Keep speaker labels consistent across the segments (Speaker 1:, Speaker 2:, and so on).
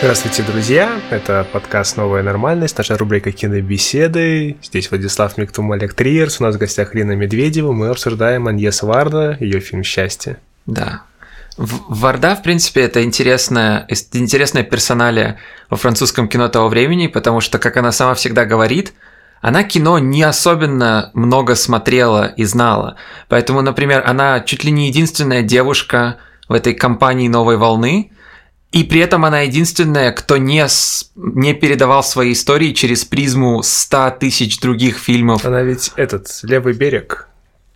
Speaker 1: Здравствуйте, друзья! Это подкаст «Новая нормальность», наша рубрика «Кинобеседы». Здесь Владислав Миктум, Олег Триерс, у нас в гостях Лина Медведева. Мы обсуждаем Аньес Варда, ее фильм «Счастье».
Speaker 2: Да. Варда, в принципе, это интересная, интересная персоналия во французском кино того времени, потому что, как она сама всегда говорит, она кино не особенно много смотрела и знала. Поэтому, например, она чуть ли не единственная девушка в этой компании «Новой волны», и при этом она единственная, кто не, не передавал свои истории через призму 100 тысяч других фильмов.
Speaker 1: Она ведь этот, «Левый берег»,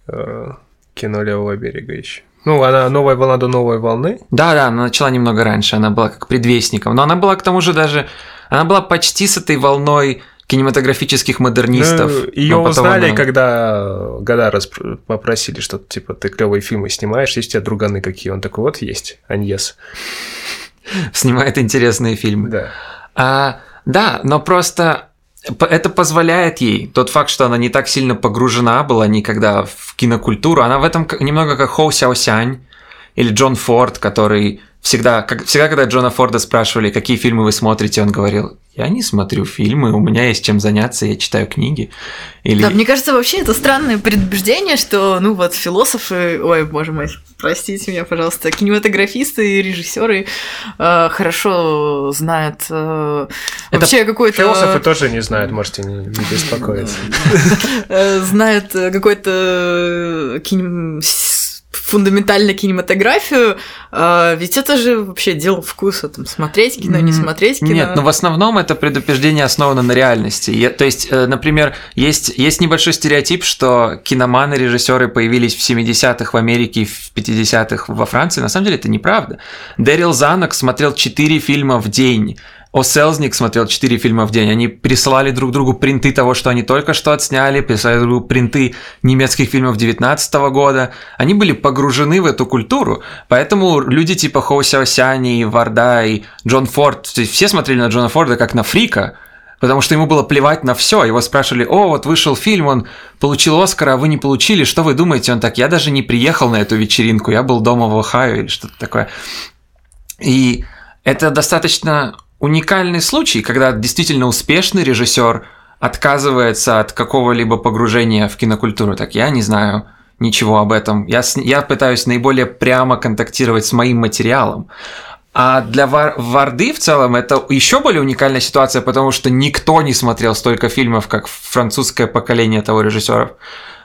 Speaker 1: э, кино «Левого берега» еще. Ну, она новая волна до новой волны.
Speaker 2: Да, да, она начала немного раньше, она была как предвестником. Но она была к тому же даже. Она была почти с этой волной кинематографических модернистов. Ну,
Speaker 1: ее узнали, она... когда года попросили, что типа ты клевые фильмы снимаешь, есть у тебя друганы какие. Он такой, вот есть, Аньес.
Speaker 2: Снимает интересные фильмы.
Speaker 1: Да.
Speaker 2: А, да, но просто это позволяет ей, тот факт, что она не так сильно погружена была никогда в кинокультуру, она в этом немного как Хоу Сяо Сянь или Джон Форд, который всегда, как, всегда, когда Джона Форда спрашивали, какие фильмы вы смотрите, он говорил, я не смотрю фильмы, у меня есть чем заняться, я читаю книги.
Speaker 3: Или... Да, мне кажется, вообще это странное предубеждение, что, ну вот, философы, ой, боже мой, простите меня, пожалуйста, кинематографисты и режиссеры э, хорошо знают э, вообще какой-то...
Speaker 1: Философы тоже не знают, можете не, не беспокоиться.
Speaker 3: Э, знают какой-то кинем фундаментально кинематографию, а, ведь это же вообще дело вкуса, там, смотреть кино, не смотреть кино.
Speaker 2: Нет, но в основном это предупреждение основано на реальности. Я, то есть, э, например, есть, есть небольшой стереотип, что киноманы, режиссеры появились в 70-х в Америке, в 50-х во Франции. На самом деле это неправда. Дэрил Занок смотрел 4 фильма в день о Селзник смотрел 4 фильма в день. Они присылали друг другу принты того, что они только что отсняли, присылали друг другу принты немецких фильмов 19 года. Они были погружены в эту культуру. Поэтому люди типа Хоу Сяосяни, Варда и Джон Форд, все смотрели на Джона Форда как на фрика, потому что ему было плевать на все. Его спрашивали, о, вот вышел фильм, он получил Оскара, а вы не получили, что вы думаете? Он так, я даже не приехал на эту вечеринку, я был дома в Ohio или что-то такое. И это достаточно уникальный случай, когда действительно успешный режиссер отказывается от какого-либо погружения в кинокультуру. Так я не знаю ничего об этом. Я, я пытаюсь наиболее прямо контактировать с моим материалом. А для Вар Варды в целом это еще более уникальная ситуация, потому что никто не смотрел столько фильмов, как французское поколение того режиссеров.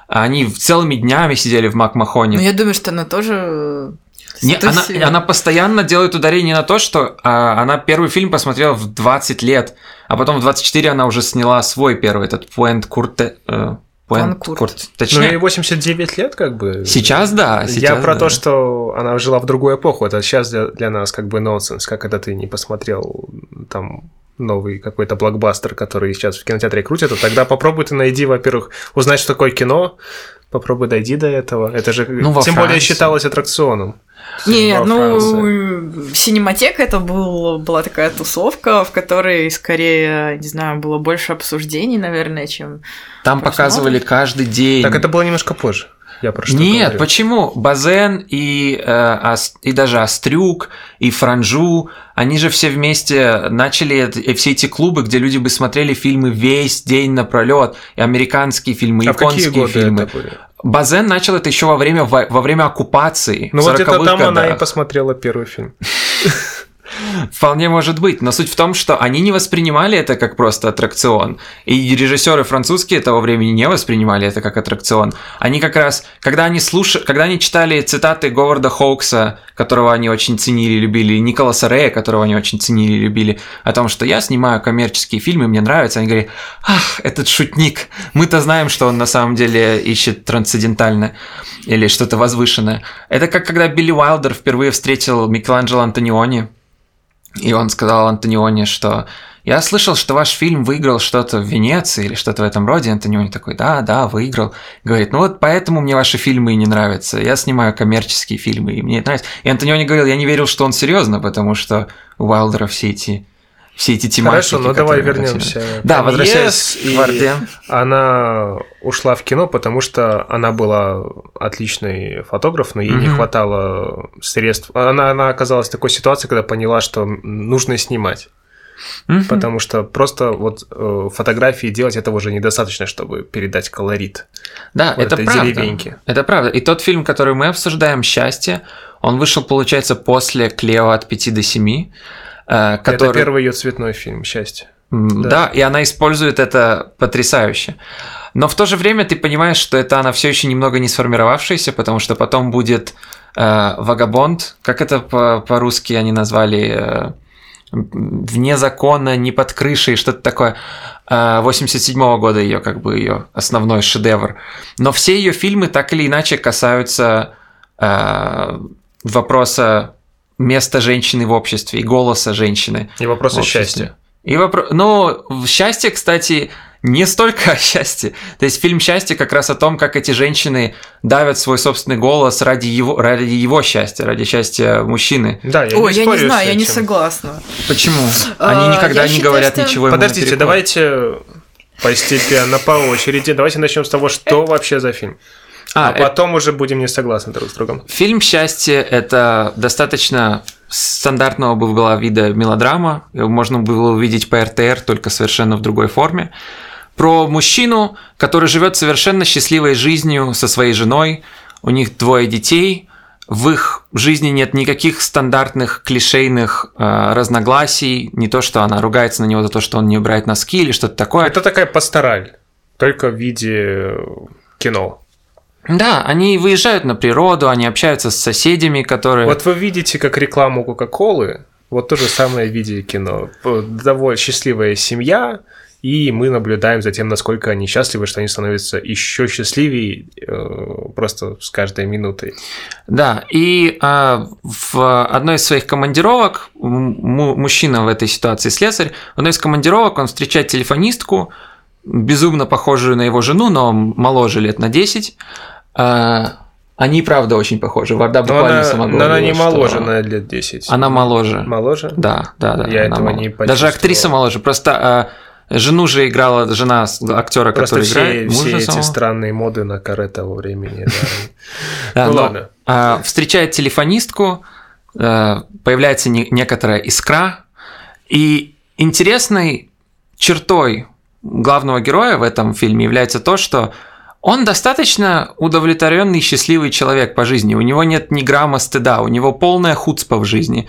Speaker 2: Они целыми днями сидели в Макмахоне.
Speaker 3: Ну, я думаю, что она тоже
Speaker 2: не, она, она постоянно делает ударение на то, что а, она первый фильм посмотрела в 20 лет, а потом в 24 она уже сняла свой первый, этот Пуэнт Курте. Э,
Speaker 1: Пуэнт Курт. Точнее, ну, ей 89 лет, как бы.
Speaker 2: Сейчас да. Сейчас,
Speaker 1: Я про
Speaker 2: да.
Speaker 1: то, что она жила в другую эпоху. Это сейчас для, для нас как бы нонсенс. Как это ты не посмотрел там новый какой-то блокбастер, который сейчас в кинотеатре крутят, то тогда попробуй ты найди, во-первых, узнать, что такое кино, попробуй дойди до этого. Это же ну, тем Франции. более считалось аттракционом.
Speaker 3: Не, ну, Синематека это был, была такая тусовка, в которой скорее, не знаю, было больше обсуждений, наверное, чем...
Speaker 2: Там показывали каждый день.
Speaker 1: Так это было немножко позже. Я про
Speaker 2: что Нет, говорю. почему? Базен и, э, и даже Острюк, и Франжу, они же все вместе начали и все эти клубы, где люди бы смотрели фильмы весь день напролет, и американские фильмы, а японские фильмы. Базен начал это еще во время, во время оккупации.
Speaker 1: Ну вот это там годах. она и посмотрела первый фильм.
Speaker 2: Вполне может быть, но суть в том, что они не воспринимали это как просто аттракцион. И режиссеры французские того времени не воспринимали это как аттракцион. Они как раз, когда они слушали, когда они читали цитаты Говарда Хоукса, которого они очень ценили и любили, и Николаса Рея, которого они очень ценили и любили, о том, что я снимаю коммерческие фильмы, мне нравится, они говорили, ах, этот шутник, мы-то знаем, что он на самом деле ищет трансцендентальное или что-то возвышенное. Это как когда Билли Уайлдер впервые встретил Микеланджело Антониони, и он сказал Антониони, что я слышал, что ваш фильм выиграл что-то в Венеции или что-то в этом роде. Антониони такой, да, да, выиграл. Говорит, ну вот поэтому мне ваши фильмы и не нравятся. Я снимаю коммерческие фильмы, и мне это нравится. И Антониони говорил, я не верил, что он серьезно, потому что у Уайлдера все эти все эти тематики.
Speaker 1: Хорошо, ну давай вернемся.
Speaker 2: Да, возвращаясь к Варде.
Speaker 1: Она ушла в кино, потому что она была отличный фотограф, но ей mm-hmm. не хватало средств. Она, она оказалась в такой ситуации, когда поняла, что нужно снимать. Mm-hmm. Потому что просто вот э, фотографии делать этого уже недостаточно, чтобы передать колорит.
Speaker 2: Да, вот это правда. Деревеньки. Это правда. И тот фильм, который мы обсуждаем, «Счастье», он вышел, получается, после «Клео от 5 до 7».
Speaker 1: Э, который... Это первый ее цветной фильм «Счастье».
Speaker 2: Да. да, и она использует это потрясающе. Но в то же время ты понимаешь, что это она все еще немного не сформировавшаяся, потому что потом будет э, вагабонд, как это по- по-русски они назвали, э, вне закона, не под крышей, что-то такое. 87 -го года ее как бы ее основной шедевр. Но все ее фильмы так или иначе касаются э, вопроса места женщины в обществе и голоса женщины.
Speaker 1: И вопроса счастья.
Speaker 2: И вопрос, ну, счастье, кстати, не столько о счастье. То есть фильм «Счастье» как раз о том, как эти женщины давят свой собственный голос ради его, ради его счастья, ради счастья мужчины.
Speaker 3: Да, я Ой, не я не знаю, я не согласна.
Speaker 2: Почему? Они а, никогда я не считаю, говорят что... ничего
Speaker 1: Подождите, давайте постепенно, по очереди. Давайте начнем с того, что вообще за фильм. А, а потом это... уже будем не согласны друг с другом.
Speaker 2: Фильм «Счастье» — это достаточно стандартного была вида мелодрама. Можно было увидеть по РТР, только совершенно в другой форме. Про мужчину, который живет совершенно счастливой жизнью со своей женой. У них двое детей. В их жизни нет никаких стандартных клишейных э, разногласий. Не то, что она ругается на него за то, что он не убирает носки или что-то такое.
Speaker 1: Это такая пастораль, только в виде кино.
Speaker 2: Да, они выезжают на природу, они общаются с соседями, которые...
Speaker 1: Вот вы видите, как рекламу Кока-Колы, вот то же самое в виде кино. Довольно счастливая семья, и мы наблюдаем за тем, насколько они счастливы, что они становятся еще счастливее э, просто с каждой минутой.
Speaker 2: Да, и э, в одной из своих командировок, мужчина в этой ситуации слесарь, в одной из командировок он встречает телефонистку, безумно похожую на его жену, но моложе лет на 10, а, они, правда, очень похожи. Варда буквально
Speaker 1: она,
Speaker 2: сама
Speaker 1: говорила, Но она не моложе на лет 10.
Speaker 2: Она моложе.
Speaker 1: Моложе?
Speaker 2: Да, да, да.
Speaker 1: Я этого мол... не почувствовал.
Speaker 2: Даже актриса моложе. Просто а, жену же играла жена актера, который
Speaker 1: все,
Speaker 2: играет.
Speaker 1: Все эти самого. странные моды на каре того времени.
Speaker 2: Ну ладно. А, встречает телефонистку, появляется некоторая искра. И интересной чертой главного героя в этом фильме является то, что он достаточно удовлетворенный, счастливый человек по жизни. У него нет ни грамма стыда, у него полная хуцпа в жизни.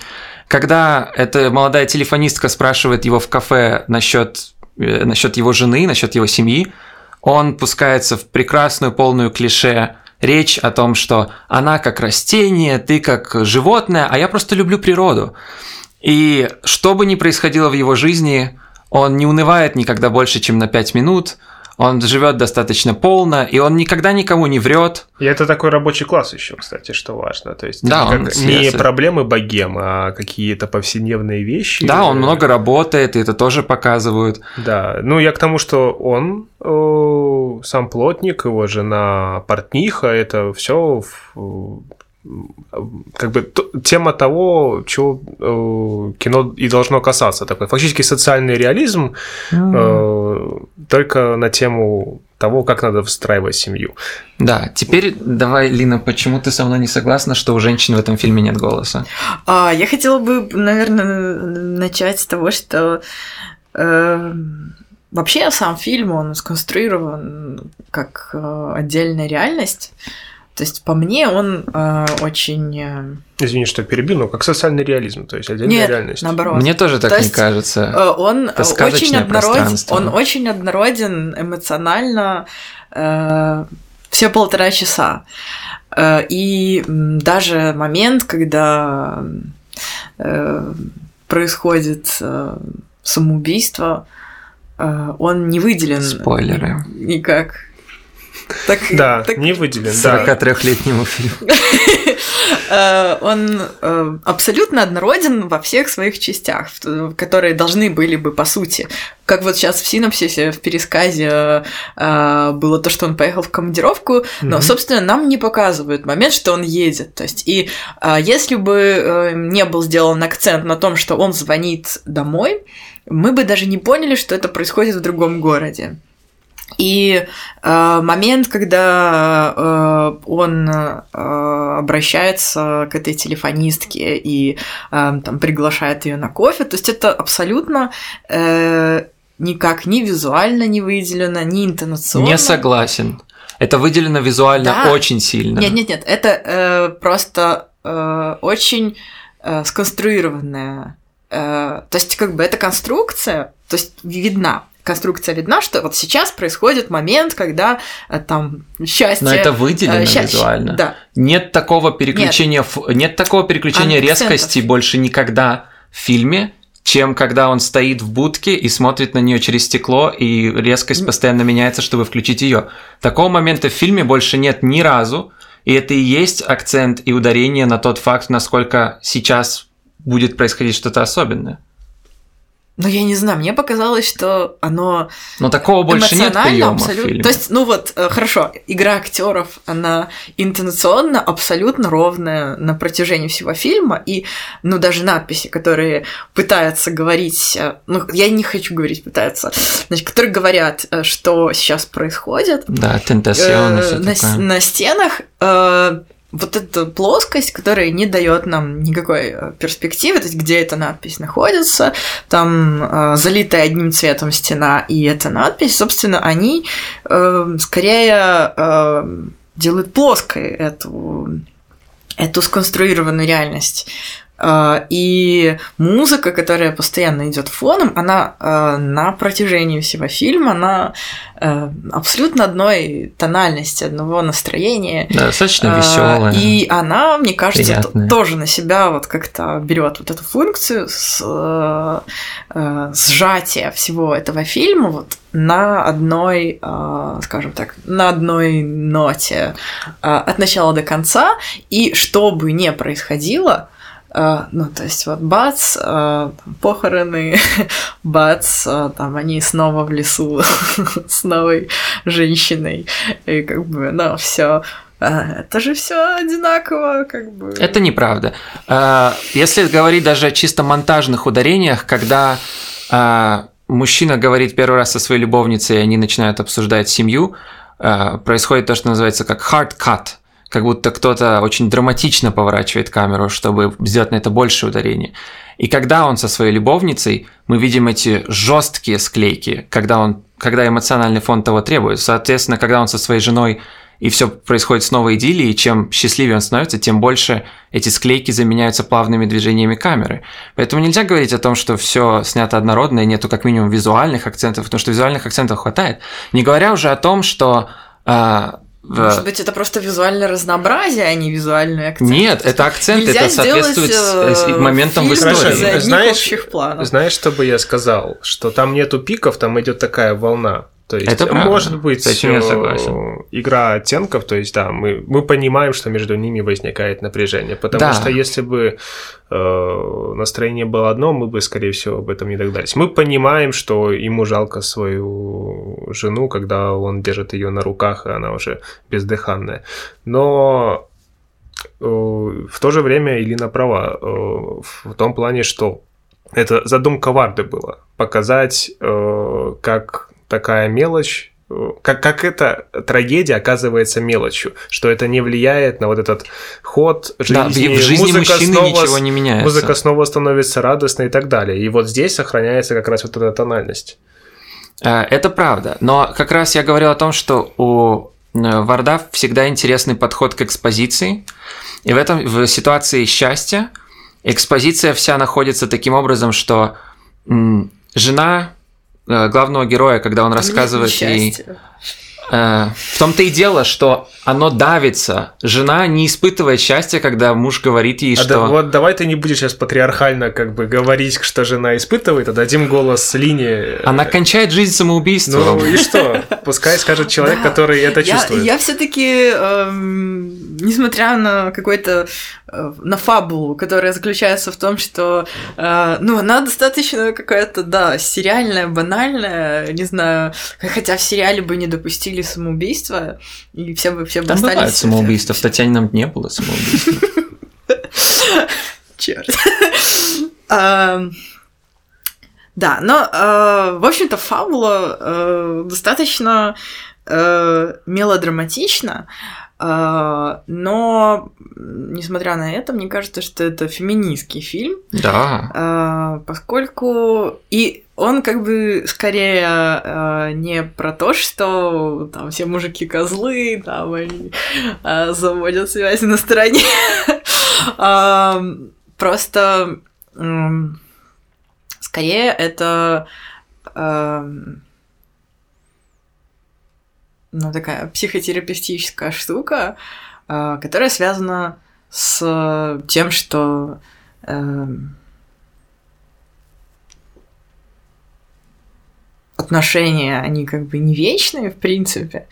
Speaker 2: Когда эта молодая телефонистка спрашивает его в кафе насчет, э, насчет его жены, насчет его семьи, он пускается в прекрасную полную клише речь о том, что она как растение, ты как животное, а я просто люблю природу. И что бы ни происходило в его жизни, он не унывает никогда больше, чем на 5 минут – он живет достаточно полно, и он никогда никому не врет.
Speaker 1: И это такой рабочий класс еще, кстати, что важно. То есть
Speaker 2: да,
Speaker 1: он не проблемы богемы, а какие-то повседневные вещи.
Speaker 2: Да, он много работает, и это тоже показывают.
Speaker 1: Да, ну я к тому, что он э, сам плотник, его жена портниха, это все как бы тема того, чего э, кино и должно касаться. Такой фактически социальный реализм э, только на тему того, как надо встраивать семью.
Speaker 2: Да, теперь давай, Лина, почему ты со мной не согласна, что у женщин в этом фильме нет голоса?
Speaker 3: А, я хотела бы, наверное, начать с того, что э, вообще сам фильм, он сконструирован как э, отдельная реальность. То есть, по мне, он э, очень... Э...
Speaker 1: Извини, что перебил, но как социальный реализм, то есть отдельная
Speaker 3: Нет,
Speaker 1: реальность.
Speaker 3: наоборот.
Speaker 2: Мне тоже так то не есть, кажется.
Speaker 3: Э, он очень однороден, он очень однороден эмоционально э, все полтора часа. Э, и даже момент, когда э, происходит э, самоубийство, э, он не выделен.
Speaker 2: Спойлеры.
Speaker 3: Никак.
Speaker 1: Так, да, так... не выделен.
Speaker 2: 43-летнему фильму.
Speaker 3: Э, он э, абсолютно однороден во всех своих частях, которые должны были бы, по сути, как вот сейчас в синопсисе, в пересказе э, было то, что он поехал в командировку, но, собственно, нам не показывают момент, что он едет. То есть, и если бы не был сделан акцент на том, что он звонит домой, мы бы даже не поняли, что это происходит в другом городе. И э, момент, когда э, он э, обращается к этой телефонистке и э, там приглашает ее на кофе, то есть это абсолютно э, никак ни визуально не выделено, ни интонационно.
Speaker 2: Не согласен. Это выделено визуально да. очень сильно.
Speaker 3: Нет, нет, нет, это э, просто э, очень э, сконструированная. Э, то есть, как бы эта конструкция, то есть видна конструкция видна, что вот сейчас происходит момент, когда э, там счастье...
Speaker 2: Но это выделено э, счастье, визуально.
Speaker 3: Да.
Speaker 2: Нет такого переключения, нет, нет такого переключения Акцентов. резкости больше никогда в фильме, чем когда он стоит в будке и смотрит на нее через стекло, и резкость постоянно меняется, чтобы включить ее. Такого момента в фильме больше нет ни разу, и это и есть акцент и ударение на тот факт, насколько сейчас будет происходить что-то особенное.
Speaker 3: Ну, я не знаю, мне показалось, что оно
Speaker 2: Но такого больше нет приема абсолютно.
Speaker 3: То есть, ну вот, э, хорошо, игра актеров, она интонационно абсолютно ровная на протяжении всего фильма, и, ну, даже надписи, которые пытаются говорить, э, ну, я не хочу говорить пытаются, значит, которые говорят, э, что сейчас происходит.
Speaker 2: Да, тентасион
Speaker 3: э, на, на стенах вот эта плоскость, которая не дает нам никакой э, перспективы, то есть где эта надпись находится, там э, залитая одним цветом стена и эта надпись, собственно, они э, скорее э, делают плоской эту эту сконструированную реальность. А, и музыка, которая постоянно идет фоном, она а, на протяжении всего фильма, она а, абсолютно одной тональности, одного настроения.
Speaker 2: Да, достаточно веселая.
Speaker 3: И она, мне кажется, приятная. тоже на себя вот как-то берет вот эту функцию с, сжатия всего этого фильма вот на одной, скажем так, на одной ноте от начала до конца. И что бы ни происходило, ну, то есть вот бац, uh, похороны, бац, uh, там они снова в лесу с новой женщиной, и как бы, ну, все это же все одинаково, как бы.
Speaker 2: Это неправда. Если говорить даже о чисто монтажных ударениях, когда мужчина говорит первый раз со своей любовницей, и они начинают обсуждать семью, происходит то, что называется как hard cut – как будто кто-то очень драматично поворачивает камеру, чтобы сделать на это больше ударения. И когда он со своей любовницей, мы видим эти жесткие склейки, когда, он, когда эмоциональный фон того требует. Соответственно, когда он со своей женой и все происходит снова идиллией, чем счастливее он становится, тем больше эти склейки заменяются плавными движениями камеры. Поэтому нельзя говорить о том, что все снято однородно и нету как минимум визуальных акцентов, потому что визуальных акцентов хватает. Не говоря уже о том, что а,
Speaker 3: может быть, это просто визуальное разнообразие, а не визуальный акцент.
Speaker 2: Нет, это акцент, это соответствует сделать, э, моментам в истории.
Speaker 1: Знаешь, знаешь, что бы я сказал? Что там нету пиков, там идет такая волна. То есть, это может быть
Speaker 2: я согласен.
Speaker 1: игра оттенков, то есть, да, мы, мы понимаем, что между ними возникает напряжение, потому да. что если бы э, настроение было одно, мы бы, скорее всего, об этом не догадались. Мы понимаем, что ему жалко свою жену, когда он держит ее на руках, и она уже бездыханная. Но э, в то же время Илина права э, в том плане, что это задумка Варды была показать, э, как такая мелочь, как, как эта трагедия оказывается мелочью, что это не влияет на вот этот ход жизни. Да,
Speaker 2: в жизни музыка мужчины снова, ничего не меняется.
Speaker 1: Музыка снова становится радостной и так далее. И вот здесь сохраняется как раз вот эта тональность.
Speaker 2: Э, это правда. Но как раз я говорил о том, что у э, Варда всегда интересный подход к экспозиции. И в этом в ситуации счастья экспозиция вся находится таким образом, что жена Э, главного героя, когда он рассказывает ей... Э, в том-то и дело, что оно давится. Жена не испытывает счастья, когда муж говорит ей,
Speaker 1: А
Speaker 2: что...
Speaker 1: да- вот давай ты не будешь сейчас патриархально как бы говорить, что жена испытывает, а дадим голос Лине.
Speaker 2: Она кончает жизнь самоубийством.
Speaker 1: Ну и что? Пускай скажет человек,
Speaker 3: Да.
Speaker 1: который это
Speaker 3: Я-
Speaker 1: чувствует.
Speaker 3: Я, все-таки, несмотря на какой-то э, на фабулу, которая заключается в том, что э, ну она достаточно какая-то, да, сериальная, банальная, не знаю, хотя в сериале бы не допустили самоубийства, и все бы все бы
Speaker 2: Там
Speaker 3: остались...
Speaker 2: самоубийство. В Татьянином не было самоубийства.
Speaker 3: Черт. Да, но, э, в общем-то, фабула э, достаточно э, мелодраматична, но, несмотря на это, мне кажется, что это феминистский фильм,
Speaker 2: Да.
Speaker 3: поскольку и он как бы скорее э, не про то, что там все мужики козлы, там они э, заводят связи на стороне. Просто скорее это ну, такая психотерапевтическая штука, а, которая связана с тем, что отношения, они как бы не вечные, в принципе,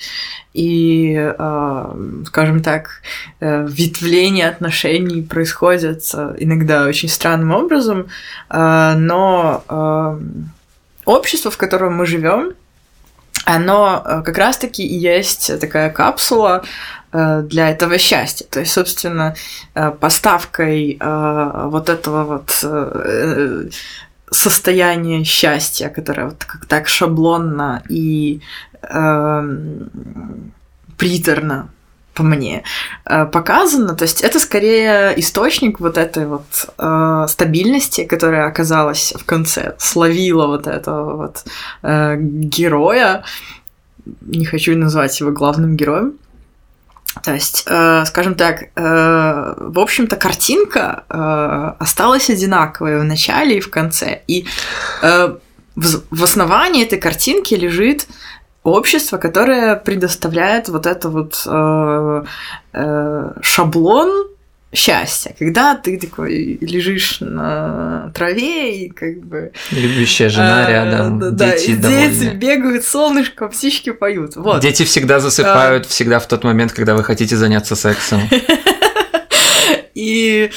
Speaker 3: и, э, скажем так, э, ветвление отношений происходит э, иногда очень странным образом, э, но э, общество, в котором мы живем, оно э, как раз-таки и есть такая капсула э, для этого счастья. То есть, собственно, поставкой вот этого вот э, состояния счастья, которое вот как так шаблонно и эм, приторно по мне э, показано. То есть это скорее источник вот этой вот э, стабильности, которая оказалась в конце, словила вот этого вот э, героя. Не хочу назвать его главным героем. То есть, э, скажем так, э, в общем-то, картинка э, осталась одинаковой в начале и в конце. И э, в, в основании этой картинки лежит общество, которое предоставляет вот это вот э, э, шаблон счастья, когда ты такой лежишь на траве и как бы
Speaker 2: Любящая жена
Speaker 3: э,
Speaker 2: рядом,
Speaker 3: да, да,
Speaker 2: дети
Speaker 3: и дети бегают, солнышко, птички поют. Вот.
Speaker 2: Дети всегда засыпают, всегда в тот момент, когда вы хотите заняться сексом.
Speaker 3: И,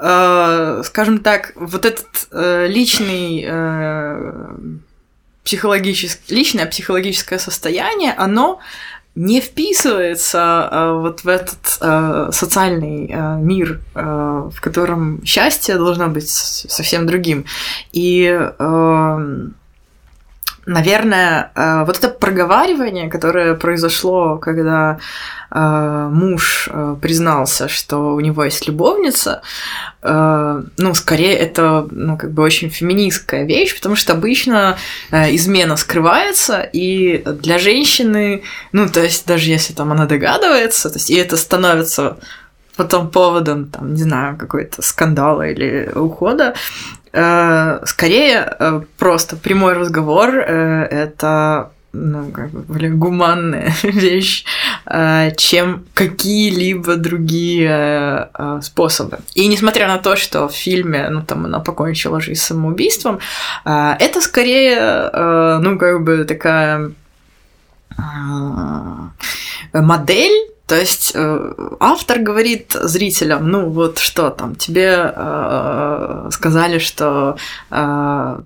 Speaker 3: э, скажем так, вот этот э, личный э, психологический, личное психологическое состояние, оно не вписывается э, вот в этот э, социальный э, мир, э, в котором счастье должно быть совсем другим. И э, наверное, э, вот это проговаривание, которое произошло, когда э, муж э, признался, что у него есть любовница, ну, скорее это, ну, как бы очень феминистская вещь, потому что обычно измена скрывается, и для женщины, ну, то есть даже если там она догадывается, то есть и это становится потом поводом, там, не знаю, какой-то скандала или ухода, скорее э, просто прямой разговор э, это ну, как бы, более гуманная вещь, э, чем какие-либо другие э, способы. И несмотря на то, что в фильме, ну, там, она покончила жизнь самоубийством, э, это скорее, э, ну, как бы такая э, модель, то есть э, автор говорит зрителям, ну вот что там, тебе э, сказали, что э,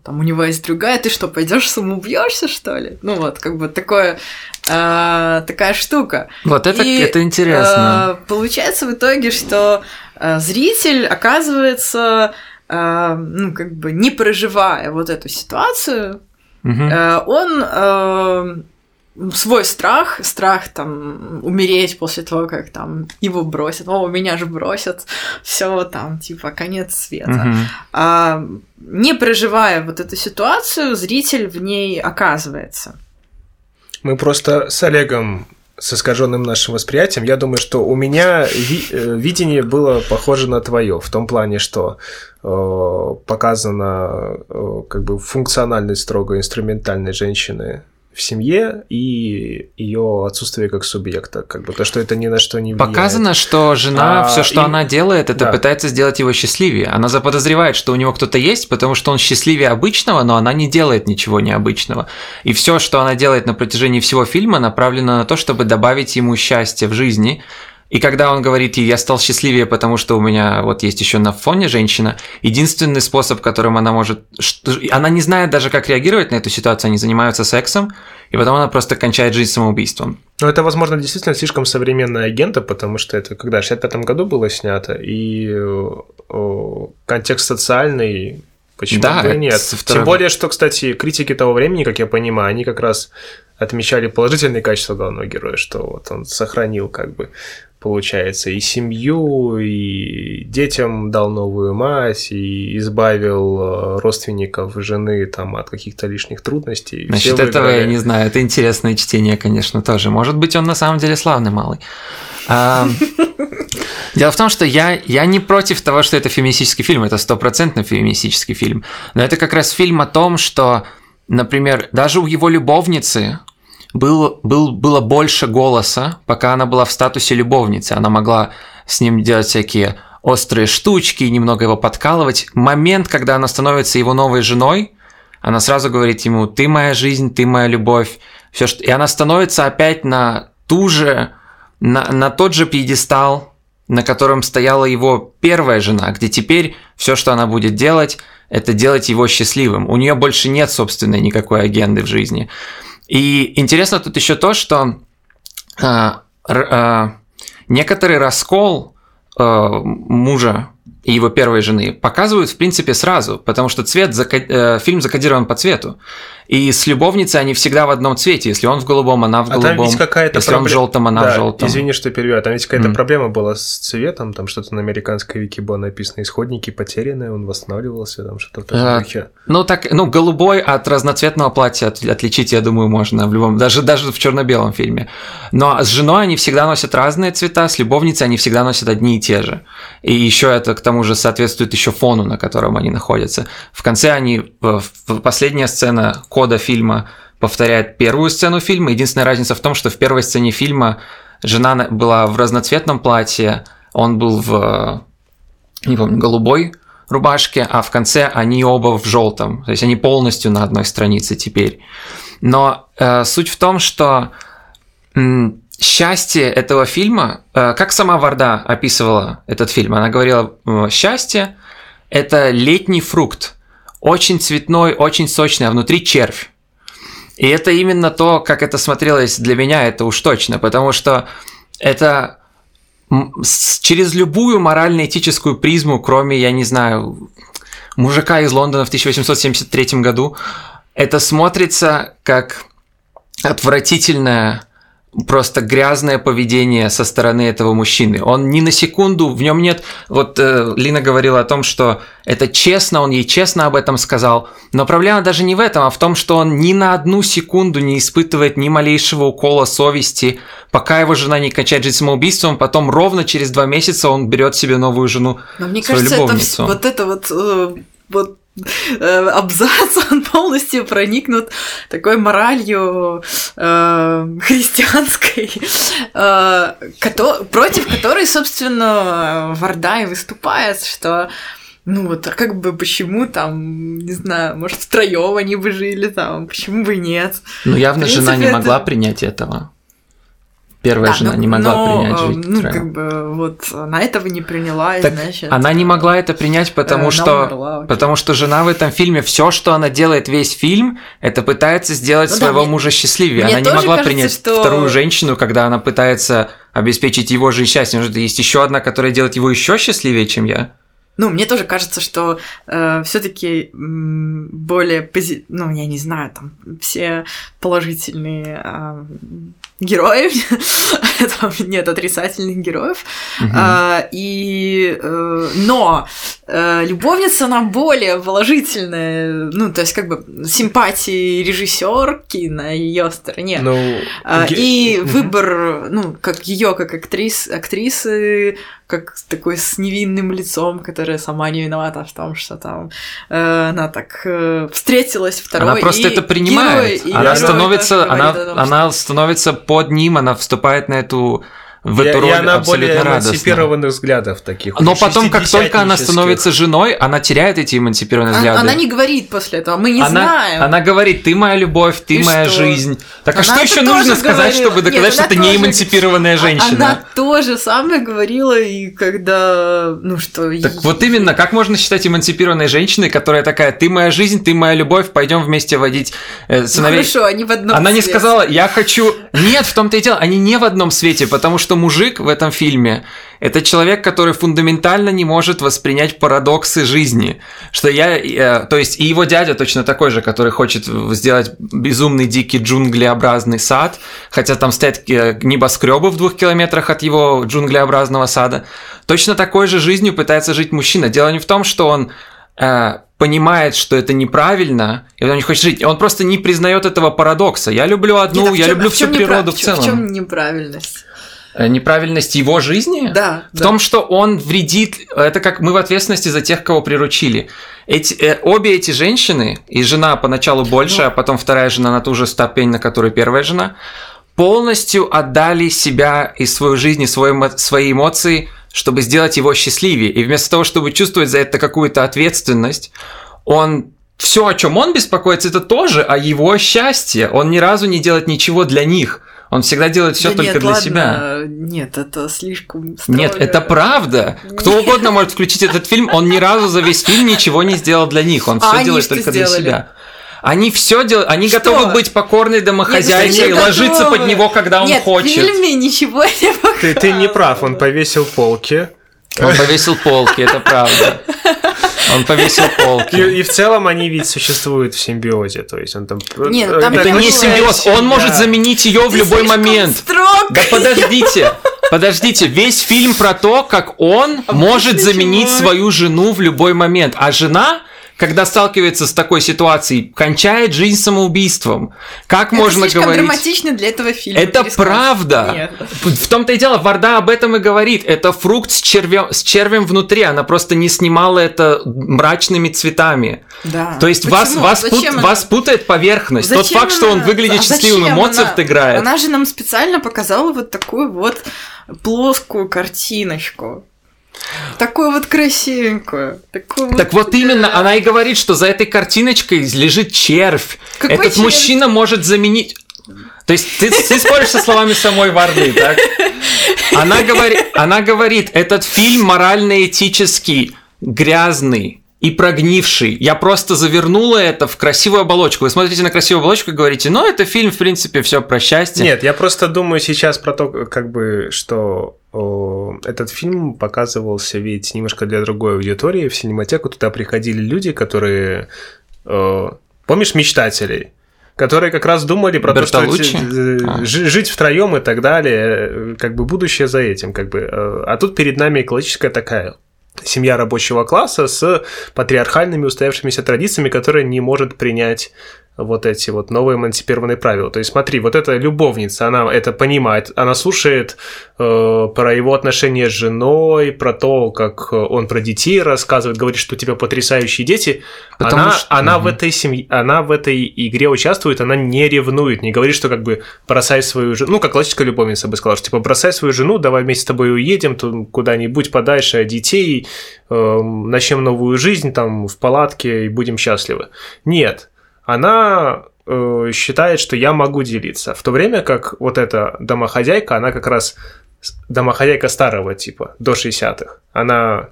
Speaker 3: там у него есть другая, ты что, пойдешь самоубьешься, что ли? Ну вот, как бы такое, э, такая штука.
Speaker 2: Вот это,
Speaker 3: И,
Speaker 2: это интересно.
Speaker 3: Э, получается в итоге, что э, зритель оказывается, э, ну как бы не проживая вот эту ситуацию,
Speaker 2: Мгм.
Speaker 3: Э, он э, свой страх, страх там умереть после того, как там его бросят, о, меня же бросят, все там, типа, конец света.
Speaker 2: Мгм.
Speaker 3: А, не проживая вот эту ситуацию, зритель в ней оказывается.
Speaker 1: Мы просто с Олегом с искаженным нашим восприятием, я думаю, что у меня ви- э, видение было похоже на твое, в том плане, что э, показана э, как бы функциональность строго инструментальной женщины в семье и ее отсутствие как субъекта, как бы то, что это ни на что не влияет.
Speaker 2: Показано, что жена
Speaker 1: А,
Speaker 2: все, что
Speaker 1: и-
Speaker 2: она делает, это
Speaker 1: да.
Speaker 2: пытается сделать его счастливее. Она заподозревает, что у него кто-то есть, потому что он счастливее обычного, но она не делает ничего необычного. И все, что она делает на протяжении всего фильма, направлено на то, чтобы добавить ему счастье в жизни. И когда он говорит ей, я стал счастливее, потому что у меня вот есть еще на фоне женщина, единственный способ, которым она может... Она не знает даже, как реагировать на эту ситуацию, они занимаются сексом, и потом она просто кончает жизнь самоубийством.
Speaker 1: Ну, это, возможно, действительно слишком современная агента, потому что это когда в 65 году было снято, и контекст социальный, почему
Speaker 2: Да,
Speaker 1: бы и нет.
Speaker 2: со второй-
Speaker 1: Тем более, что, кстати, критики того времени, как я понимаю, они как раз отмечали положительные качества главного героя, что вот он сохранил как бы получается, и семью, и детям дал новую мать, и избавил э, родственников жены там от каких-то лишних трудностей.
Speaker 2: Насчет
Speaker 1: Все
Speaker 2: этого я не знаю. Это интересное чтение, конечно, тоже. Может быть, он на самом деле славный малый. А, Дело в том, что я, я не против того, что это феминистический фильм, это стопроцентно феминистический фильм. Но это как раз фильм о том, что, например, даже у его любовницы был, был, было больше голоса, пока она была в статусе любовницы. Она могла с ним делать всякие острые штучки, немного его подкалывать. Момент, когда она становится его новой женой, она сразу говорит ему, ты моя жизнь, ты моя любовь. Все, что... И она становится опять на ту же, на, на тот же пьедестал, на котором стояла его первая жена, где теперь все, что она будет делать, это делать его счастливым. У нее больше нет собственной никакой агенды в жизни. И интересно тут еще то, что а, а, некоторый раскол а, мужа и его первой жены показывают, в принципе, сразу, потому что цвет зака- э, фильм закодирован по цвету. И с любовницей они всегда в одном цвете. Если он в голубом, она в
Speaker 1: А там
Speaker 2: голубом.
Speaker 1: ведь какая-то
Speaker 2: Если он в желтом, она
Speaker 1: Да,
Speaker 2: в желтом.
Speaker 1: Извини, что перебиваю. Там ведь какая-то
Speaker 2: Мгм.
Speaker 1: проблема была с цветом, там что-то на американской вики было написано, исходники потеряны, он восстанавливался, там что-то в таком
Speaker 2: А,
Speaker 1: духе.
Speaker 2: Ну так, ну голубой от разноцветного платья от- отличить, я думаю, можно в любом, даже даже в черно-белом фильме. Но с женой они всегда носят разные цвета, с любовницей они всегда носят одни и те же. И еще это к тому же соответствует еще фону, на котором они находятся. В конце они в- последняя сцена кода фильма повторяет первую сцену фильма. Единственная разница в том, что в первой сцене фильма жена на- была в разноцветном платье, он был в не помню, голубой рубашке, а в конце они оба в желтом. То есть они полностью на одной странице теперь. Но э, суть в том, что счастье этого фильма, э, как сама Варда описывала этот фильм, она говорила, э, счастье – это летний фрукт, очень цветной, очень сочный, а внутри червь. И это именно то, как это смотрелось для меня, это уж точно, потому что это через любую морально-этическую призму, кроме, я не знаю, мужика из Лондона в 1873 году, это смотрится как отвратительное, просто грязное поведение со стороны этого мужчины. Он ни на секунду, в нем нет... Вот э, Лина говорила о том, что это честно, он ей честно об этом сказал. Но проблема даже не в этом, а в том, что он ни на одну секунду не испытывает ни малейшего укола совести, пока его жена не кончает жизнь самоубийством, потом ровно через два месяца он берет себе новую жену.
Speaker 3: Но мне
Speaker 2: свою
Speaker 3: кажется, это
Speaker 2: любовницу.
Speaker 3: вс- вот это вот, э, вот э, абзац, он полностью проникнут такой моралью э, христианской, э, кото- против которой, собственно, Варда и выступает, что ну вот, а как бы почему там, не знаю, может, втроем они бы жили там, почему бы и нет?
Speaker 2: Но явно
Speaker 3: В
Speaker 2: жена не
Speaker 3: принципе,
Speaker 2: могла
Speaker 3: это-
Speaker 2: принять этого. Первая
Speaker 3: Да,
Speaker 2: жена
Speaker 3: ну,
Speaker 2: не могла
Speaker 3: но,
Speaker 2: принять
Speaker 3: э,
Speaker 2: жить
Speaker 3: Ну, как бы, вот, она этого не приняла, и,
Speaker 2: Так
Speaker 3: значит...
Speaker 2: Она не могла это принять, потому
Speaker 3: она
Speaker 2: что
Speaker 3: умерла, окей.
Speaker 2: Потому что жена в этом фильме, все, что она делает весь фильм, это пытается сделать
Speaker 3: Ну да,
Speaker 2: своего
Speaker 3: мне-
Speaker 2: мужа счастливее.
Speaker 3: мне
Speaker 2: Она не могла
Speaker 3: кажется,
Speaker 2: принять
Speaker 3: что-
Speaker 2: вторую женщину, когда она пытается обеспечить его жизнь счастьем. Может, есть еще одна, которая делает его еще счастливее, чем я.
Speaker 3: Ну, мне тоже кажется, что все-таки более пози... ну, я не знаю, там все положительные а, герои, там нет отрицательных героев. А, и э, но э, любовница она более положительная, ну то есть как бы симпатии режиссерки на ее стороне.
Speaker 1: Ну,
Speaker 3: А,
Speaker 1: ге-
Speaker 3: И выбор, ну, как ее, как актрис, актрисы, как такой с невинным лицом, которая сама не виновата в том, что там э, она так э, встретилась второй.
Speaker 2: Она просто
Speaker 3: и
Speaker 2: это принимает.
Speaker 3: герой- и
Speaker 2: она
Speaker 3: герой
Speaker 2: становится, она,
Speaker 3: том, что-
Speaker 2: она становится под ним, она вступает на эту в
Speaker 1: И-
Speaker 2: эту
Speaker 1: и
Speaker 2: роль
Speaker 1: она более
Speaker 2: абсолютно радостно.
Speaker 1: эмансипированных взглядов таких.
Speaker 2: Но потом, как только она становится женой, она теряет эти эмансипированные
Speaker 3: Она,
Speaker 2: взгляды.
Speaker 3: она не говорит после этого, мы не
Speaker 2: она,
Speaker 3: знаем.
Speaker 2: она говорит, ты моя любовь, ты
Speaker 3: И
Speaker 2: моя
Speaker 3: что?
Speaker 2: жизнь. Так а
Speaker 3: Она
Speaker 2: что
Speaker 3: это
Speaker 2: еще нужно сказать,
Speaker 3: говорила.
Speaker 2: чтобы
Speaker 3: Нет,
Speaker 2: доказать, что
Speaker 3: она
Speaker 2: ты не
Speaker 3: тоже-
Speaker 2: эмансипированная
Speaker 3: А-
Speaker 2: женщина?
Speaker 3: Она тоже самое говорила, и когда, ну что...
Speaker 2: Так
Speaker 3: и-
Speaker 2: вот именно, как можно считать эмансипированной женщиной, которая такая, ты моя жизнь, ты моя любовь, пойдем вместе водить э,
Speaker 3: Ну,
Speaker 2: сыновей.
Speaker 3: хорошо, они в одном
Speaker 2: Она не сказала, я хочу... Нет, в том-то и дело, они не в одном свете, потому что мужик в этом фильме – это человек, который фундаментально не может воспринять парадоксы жизни. Что я... э, то есть и его дядя точно такой же, который хочет сделать безумный дикий джунглеобразный сад, хотя там стоят э, небоскребы в двух километрах от его джунглеобразного сада. Точно такой же жизнью пытается жить мужчина. Дело не в том, что он э, понимает, что это неправильно, и он не хочет жить. Он просто не признает этого парадокса. Я люблю одну,
Speaker 3: Нет, а в
Speaker 2: я люблю
Speaker 3: а
Speaker 2: всю природу
Speaker 3: неправ-
Speaker 2: в целом.
Speaker 3: В чем неправильность?
Speaker 2: Э, Неправильность его жизни?
Speaker 3: Да.
Speaker 2: В том, что он вредит, это как мы в ответственности за тех, кого приручили. Эти, э, обе эти женщины, и жена поначалу больше,
Speaker 3: Ну.
Speaker 2: а потом вторая жена на ту же ступень, на которой первая жена, полностью отдали себя и свою жизнь, и эмо- свои эмоции, чтобы сделать его счастливее. И вместо того, чтобы чувствовать за это какую-то ответственность, он все, о чем он беспокоится, это тоже о его счастье. Он ни разу не делает ничего для них. Он всегда делает все
Speaker 3: Да
Speaker 2: только
Speaker 3: нет,
Speaker 2: для
Speaker 3: ладно,
Speaker 2: себя.
Speaker 3: Нет, это слишком
Speaker 2: Нет,
Speaker 3: строго.
Speaker 2: это правда. Кто угодно может включить этот фильм. Он ни разу за весь фильм ничего не сделал для них. Он
Speaker 3: А
Speaker 2: все делает только для себя. Они все делают, они
Speaker 3: Что?
Speaker 2: готовы быть покорной домохозяйкой,
Speaker 3: Нет, ну,
Speaker 2: ложиться
Speaker 3: готовы?
Speaker 2: под него, когда он
Speaker 3: Нет,
Speaker 2: хочет.
Speaker 3: в фильме ничего не
Speaker 1: Ты, ты не прав, он
Speaker 3: показывают.
Speaker 1: повесил полки.
Speaker 2: Он повесил полки, это правда. Он повесил полки.
Speaker 1: И, и в целом они ведь существуют в симбиозе, то есть он там...
Speaker 3: Не, ну там
Speaker 2: Это не симбиоз, он может
Speaker 1: Да.
Speaker 2: заменить ее в
Speaker 3: Ты
Speaker 2: любой момент.
Speaker 3: строг.
Speaker 2: Да подождите, подождите, весь фильм про то, как он может заменить
Speaker 3: чувак.
Speaker 2: свою жену в любой момент, а жена когда сталкивается с такой ситуацией, кончает жизнь самоубийством. Как
Speaker 3: Это
Speaker 2: можно
Speaker 3: слишком
Speaker 2: говорить?
Speaker 3: драматично для этого фильма.
Speaker 2: Это
Speaker 3: пересказ.
Speaker 2: правда.
Speaker 3: Нет.
Speaker 2: В том-то и дело, Варда об этом и говорит. Это фрукт с червем, с червем внутри. Она просто не снимала это мрачными цветами.
Speaker 3: Да.
Speaker 2: То есть вас,
Speaker 3: Почему?
Speaker 2: вас, пут-
Speaker 3: Зачем она-
Speaker 2: вас путает поверхность. Тот
Speaker 3: Зачем
Speaker 2: факт, что он
Speaker 3: она-
Speaker 2: выглядит
Speaker 3: а
Speaker 2: счастливым, и Моцарт
Speaker 3: она-
Speaker 2: играет.
Speaker 3: Она же нам специально показала вот такую вот плоскую картиночку. Такую вот красивенькую. Такую
Speaker 2: Так вот именно, она и говорит, что за этой картиночкой лежит червь.
Speaker 3: Какой
Speaker 2: Этот
Speaker 3: червь?
Speaker 2: мужчина может заменить... То есть ты, ты споришь со словами самой Варды, так? Она, говори... она говорит, этот фильм морально-этический, грязный и прогнивший. Я просто завернула это в красивую оболочку. Вы смотрите на красивую оболочку и говорите, ну, это фильм, в принципе, все про счастье.
Speaker 1: Нет, я просто думаю сейчас про то, как бы, что этот фильм показывался ведь немножко для другой аудитории. В синематеку туда приходили люди, которые... помнишь «Мечтателей»? которые как раз думали про то, что
Speaker 2: Бертолуччи? А.
Speaker 1: жи- жить втроем и так далее, как бы будущее за этим, как бы. э, А тут перед нами экологическая такая семья рабочего класса с патриархальными устоявшимися традициями, которая не может принять вот эти вот новые эмансипированные правила. То есть смотри, вот эта любовница, она это понимает, она слушает э, про его отношения с женой, про то, как он про детей рассказывает, говорит, что у тебя потрясающие дети.
Speaker 2: Потому
Speaker 1: она
Speaker 2: что-
Speaker 1: она в
Speaker 2: Мгм.
Speaker 1: этой семье, она в этой игре участвует, она не ревнует, не говорит, что как бы бросай свою жену, ну как классическая любовница бы сказала, что типа бросай свою жену, давай вместе с тобой уедем куда-нибудь подальше от детей, э, начнем новую жизнь там в палатке и будем счастливы. Нет, она э, считает, что я могу делиться, в то время как вот эта домохозяйка, она как раз домохозяйка старого типа, до 60-х. Она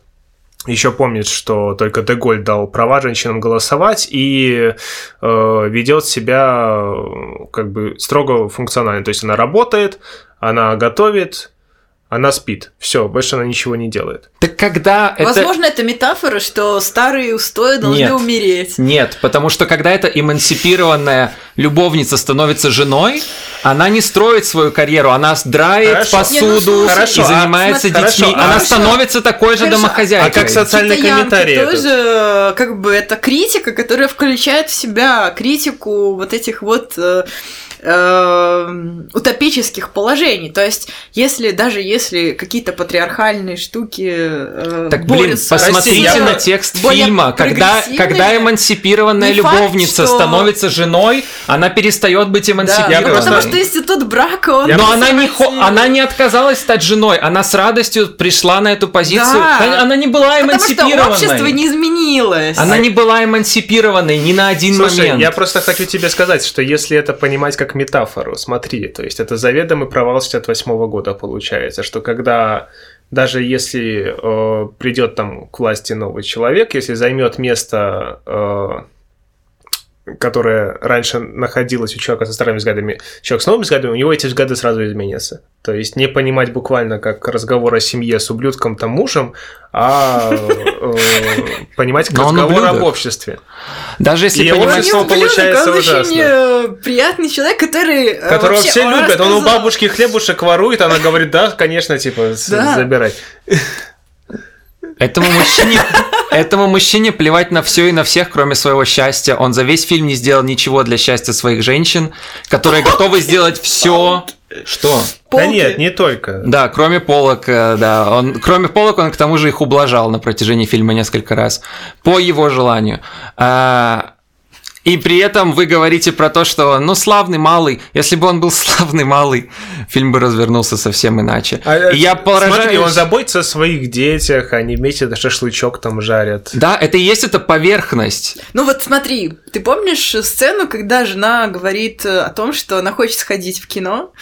Speaker 1: еще помнит, что только Деголь дал права женщинам голосовать и э, ведет себя э, как бы строго функционально. То есть она работает, она готовит, она спит. Все, больше она ничего не делает.
Speaker 2: Так когда это...
Speaker 3: Возможно, это метафора, что старые устои должны
Speaker 2: Нет.
Speaker 3: умереть.
Speaker 2: Нет, потому что когда эта эмансипированная любовница становится женой, она не строит свою карьеру, она драет
Speaker 1: Хорошо.
Speaker 2: посуду
Speaker 3: Не, ну,
Speaker 2: и
Speaker 1: хорошо, а,
Speaker 2: занимается
Speaker 1: смотри,
Speaker 2: детьми.
Speaker 1: хорошо, а
Speaker 2: она
Speaker 1: хорошо.
Speaker 2: становится такой же
Speaker 3: Хорошо,
Speaker 2: домохозяйкой.
Speaker 1: а как социальный
Speaker 3: Китаянки
Speaker 1: комментарий этот?
Speaker 3: тоже, э, как бы, это критика, которая включает в себя критику вот этих вот э, э, утопических положений. То есть, если даже если какие-то патриархальные штуки э,
Speaker 2: так, блин, посмотрите на текст фильма, когда, когда эмансипированная любовница
Speaker 3: факт, что...
Speaker 2: становится женой, она перестает быть эмансипированной.
Speaker 3: Да, потому что институт брака, он...
Speaker 2: Но она не, хо... она не отказалась стать женой, она с радостью пришла на эту позицию.
Speaker 3: Да.
Speaker 2: Она не была эмансипированной.
Speaker 3: Потому что общество не изменилось.
Speaker 2: Она не была эмансипированной ни на один
Speaker 1: Слушай,
Speaker 2: момент.
Speaker 1: я просто хочу тебе сказать, что если это понимать как метафору, смотри, то есть это заведомый провал 68 -го года получается, что когда даже если э, придет там к власти новый человек, если займет место э, которая раньше находилась у человека со старыми взглядами, человек с новыми взглядами, у него эти взгляды сразу изменятся. То есть не понимать буквально как разговор о семье с ублюдком там мужем, а э, понимать как разговор об обществе.
Speaker 2: Даже если
Speaker 1: И общество получается ужасно.
Speaker 3: приятный человек, который э,
Speaker 1: Которого все любят. Он у бабушки хлебушек ворует, она говорит, да, конечно, типа, забирай.
Speaker 2: Этому мужчине, этому мужчине плевать на все и на всех, кроме своего счастья. Он за весь фильм не сделал ничего для счастья своих женщин, которые готовы сделать все. Что?
Speaker 1: Да нет, не только.
Speaker 2: Да, кроме полок, э, да. Он, кроме полок, он к тому же их ублажал на протяжении фильма несколько раз. По его желанию. А, и при этом вы говорите про то, что, ну, славный малый. Если бы он был славный малый, фильм бы развернулся совсем иначе.
Speaker 1: А,
Speaker 2: и я поражаюсь...
Speaker 1: Смотри, он заботится о своих детях, они вместе шашлычок там жарят.
Speaker 2: Да, это и есть эта поверхность.
Speaker 3: Ну вот смотри, ты помнишь сцену, когда жена говорит о том, что она хочет сходить в кино?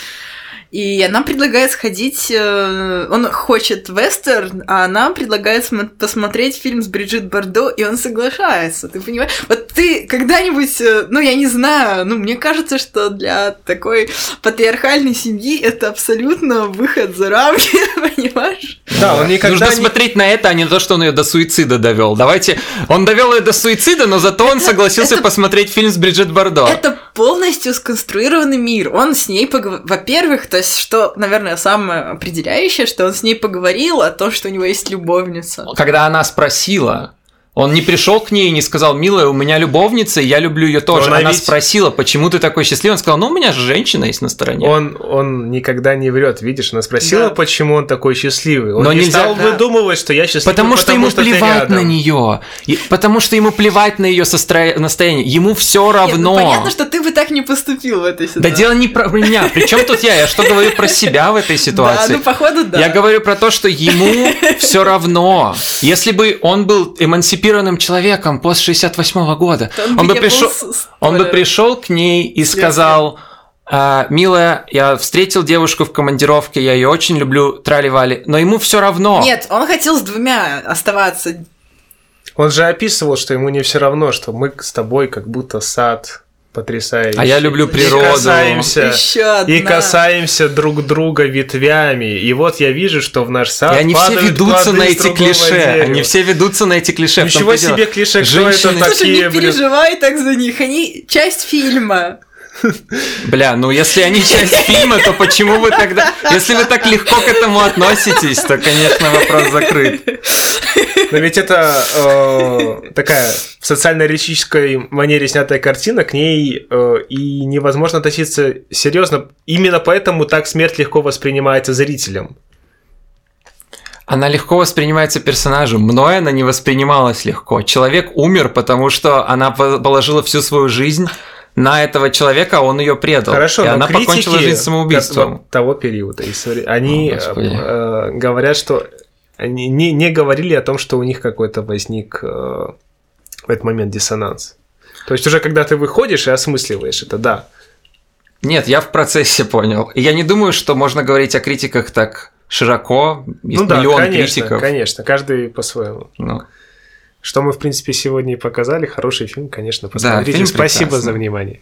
Speaker 3: И она предлагает сходить, э, он хочет вестерн, а она предлагает посмотреть фильм с Бриджит Бардо, и он соглашается, ты понимаешь? Вот ты когда-нибудь, э, ну я не знаю, ну мне кажется, что для такой патриархальной семьи это абсолютно выход за рамки, понимаешь?
Speaker 1: Да, он никогда
Speaker 2: Нужно
Speaker 1: не...
Speaker 2: смотреть на это, а не то, что он ее до суицида довел. Давайте, он довел ее до суицида, но зато он согласился
Speaker 3: это...
Speaker 2: посмотреть фильм с Бриджит Бардо.
Speaker 3: Это полностью сконструированный мир. Он с ней поговорил. Во-первых, то есть, что, наверное, самое определяющее, что он с ней поговорил о том, что у него есть любовница.
Speaker 2: Когда она спросила, он не пришел к ней и не сказал, милая, у меня любовница, и я люблю ее тоже.
Speaker 1: она
Speaker 2: Она
Speaker 1: ведь-
Speaker 2: спросила, почему ты такой счастливый? Он сказал, ну у меня же женщина есть на стороне.
Speaker 1: Он, он никогда не врет, видишь? Она спросила,
Speaker 3: Да.
Speaker 1: почему он такой счастливый. Он
Speaker 2: Но
Speaker 1: не
Speaker 2: нельзя-
Speaker 1: стал
Speaker 3: Да.
Speaker 1: выдумывать, что я счастливый,
Speaker 2: Потому что ему
Speaker 1: ты
Speaker 2: плевать
Speaker 1: рядом.
Speaker 2: на нее. Потому что ему плевать на ее состояние. Ему все
Speaker 3: Нет, ну,
Speaker 2: равно.
Speaker 3: понятно, что ты бы так не поступил в этой
Speaker 2: Да
Speaker 3: ситуации.
Speaker 2: дело не про меня. Причем тут я? Я что говорю про себя в этой
Speaker 3: Да,
Speaker 2: ситуации?
Speaker 3: ну походу да.
Speaker 2: Я говорю про то, что ему все равно. Если бы он был эмансипированным человеком после 68 года,
Speaker 3: То он бы
Speaker 2: пришел,
Speaker 3: с-
Speaker 2: он бы пришел к ней и сказал, «А, милая, я встретил девушку в командировке, я ее очень люблю, трали-вали, но ему все равно.
Speaker 3: Нет, он хотел с двумя оставаться.
Speaker 1: Он же описывал, что ему не все равно, что мы с тобой как будто сад потрясающий.
Speaker 2: А я люблю
Speaker 1: И
Speaker 2: природу.
Speaker 1: касаемся,
Speaker 3: Еще одна.
Speaker 1: и касаемся друг друга ветвями. И вот я вижу, что в наш сад
Speaker 2: И они все ведутся на эти клише.
Speaker 1: дерева.
Speaker 2: Они все ведутся на эти клише.
Speaker 1: Ничего
Speaker 2: и
Speaker 1: себе клише, кто
Speaker 2: Женщины-
Speaker 1: это
Speaker 3: Слушай,
Speaker 1: такие,
Speaker 3: не
Speaker 1: блин.
Speaker 3: переживай так за них, они часть фильма.
Speaker 2: Бля, ну если они часть фильма, то почему вы тогда... Если вы так легко к этому относитесь, то, конечно, вопрос закрыт.
Speaker 1: Но ведь это э, такая в социально-эретической манере снятая картина, к ней э, и невозможно относиться серьезно. Именно поэтому так смерть легко воспринимается зрителем.
Speaker 2: Она легко воспринимается персонажем. Мной она не воспринималась легко. Человек умер, потому что она по- положила всю свою жизнь на этого человека, он ее предал.
Speaker 1: Хорошо,
Speaker 2: и
Speaker 1: но
Speaker 2: она покончила жизнь самоубийством.
Speaker 1: того периода, они
Speaker 2: О,
Speaker 1: э, говорят, что они не, не говорили о том, что у них какой-то возник э, в этот момент диссонанс. То есть уже когда ты выходишь и осмысливаешь это, да.
Speaker 2: Нет, я в процессе понял. И я не думаю, что можно говорить о критиках так широко. Есть
Speaker 1: ну да,
Speaker 2: миллион
Speaker 1: конечно,
Speaker 2: критиков.
Speaker 1: конечно, каждый по-своему.
Speaker 2: Ну,
Speaker 1: Что мы, в принципе, сегодня и показали. Хороший фильм, конечно, посмотрите.
Speaker 2: фильм
Speaker 1: Спасибо
Speaker 2: прекрасный.
Speaker 1: за внимание.